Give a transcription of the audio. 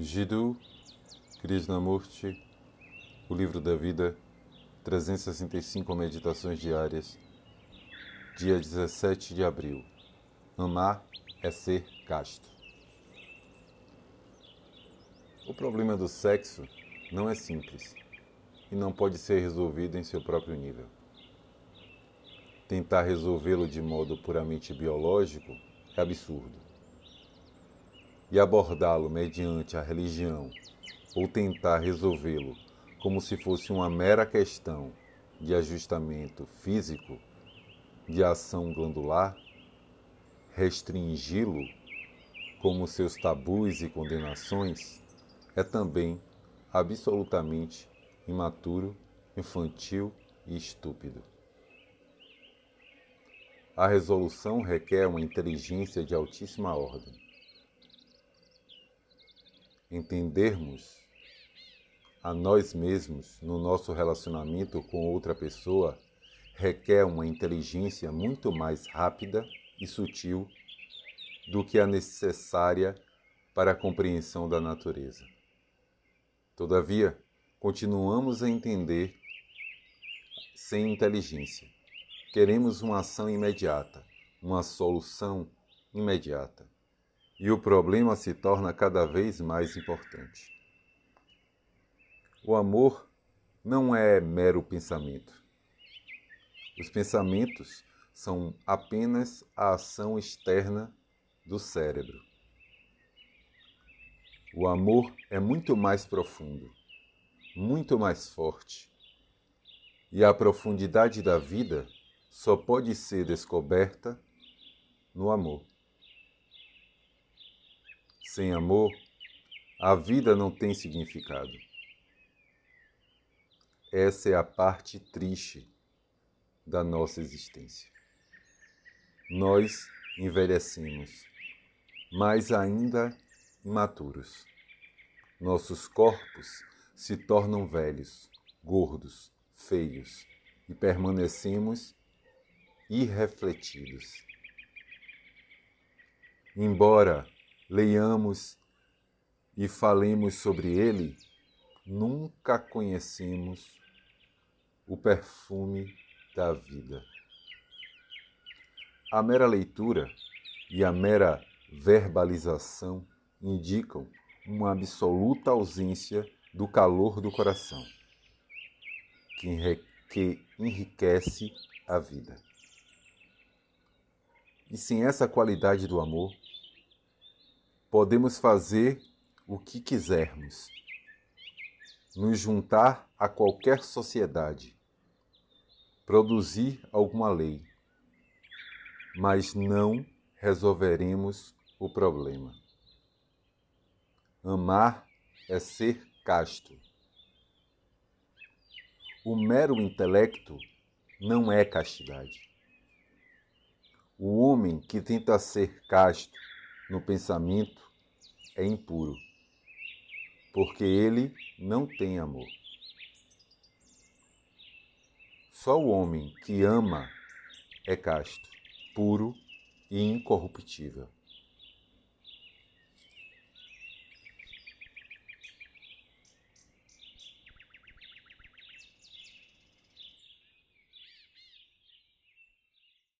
Jiddu Krishnamurti, O Livro da Vida, 365 Meditações Diárias, dia 17 de abril. Amar é ser casto. O problema do sexo não é simples e não pode ser resolvido em seu próprio nível. Tentar resolvê-lo de modo puramente biológico é absurdo e abordá-lo mediante a religião ou tentar resolvê-lo como se fosse uma mera questão de ajustamento físico, de ação glandular, restringi-lo como seus tabus e condenações, é também absolutamente imaturo, infantil e estúpido. A resolução requer uma inteligência de altíssima ordem entendermos a nós mesmos no nosso relacionamento com outra pessoa requer uma inteligência muito mais rápida e sutil do que a necessária para a compreensão da natureza. Todavia, continuamos a entender sem inteligência. Queremos uma ação imediata, uma solução imediata e o problema se torna cada vez mais importante. O amor não é mero pensamento. Os pensamentos são apenas a ação externa do cérebro. O amor é muito mais profundo, muito mais forte. E a profundidade da vida só pode ser descoberta no amor. Sem amor, a vida não tem significado. Essa é a parte triste da nossa existência. Nós envelhecemos, mas ainda imaturos. Nossos corpos se tornam velhos, gordos, feios e permanecemos irrefletidos. Embora leiamos e falemos sobre ele, nunca conhecemos o perfume da vida. A mera leitura e a mera verbalização indicam uma absoluta ausência do calor do coração, que enriquece a vida. E sem essa qualidade do amor, podemos fazer o que quisermos, nos juntar a qualquer sociedade, produzir alguma lei, mas não resolveremos o problema. Amar é ser casto. O mero intelecto não é castidade. O homem que tenta ser casto no pensamento é impuro, porque ele não tem amor. Só o homem que ama é casto, puro e incorruptível.